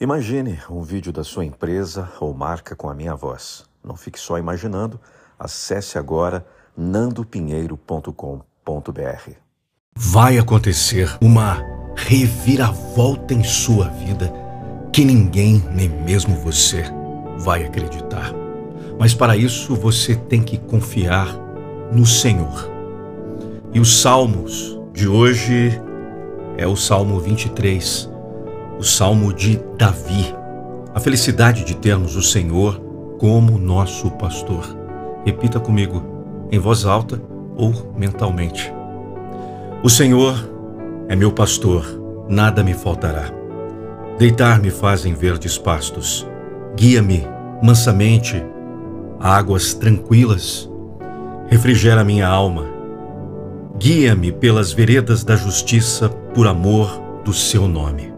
Imagine um vídeo da sua empresa ou marca com a minha voz. Não fique só imaginando, acesse agora nandopinheiro.com.br. Vai acontecer uma reviravolta em sua vida que ninguém, nem mesmo você, vai acreditar. Mas para isso você tem que confiar no Senhor. E os salmos de hoje é o Salmo 23 o Salmo de Davi. A felicidade de termos o Senhor como nosso pastor. Repita comigo, em voz alta ou mentalmente. O Senhor é meu pastor, nada me faltará. Deitar-me faz em verdes pastos. Guia-me mansamente a águas tranquilas. Refrigera minha alma. Guia-me pelas veredas da justiça por amor do seu nome.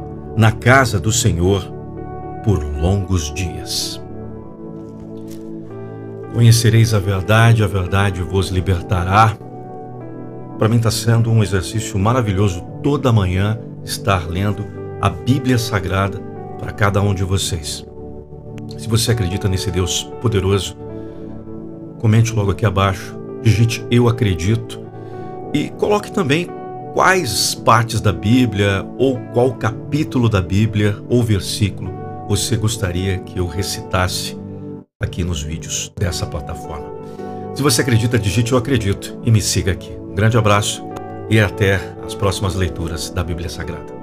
na casa do Senhor por longos dias. Conhecereis a verdade, a verdade vos libertará. Para mim está sendo um exercício maravilhoso toda manhã estar lendo a Bíblia Sagrada para cada um de vocês. Se você acredita nesse Deus poderoso, comente logo aqui abaixo, digite eu acredito e coloque também quais partes da Bíblia ou qual capítulo da Bíblia ou versículo você gostaria que eu recitasse aqui nos vídeos dessa plataforma. Se você acredita, digite eu acredito e me siga aqui. Um grande abraço e até as próximas leituras da Bíblia Sagrada.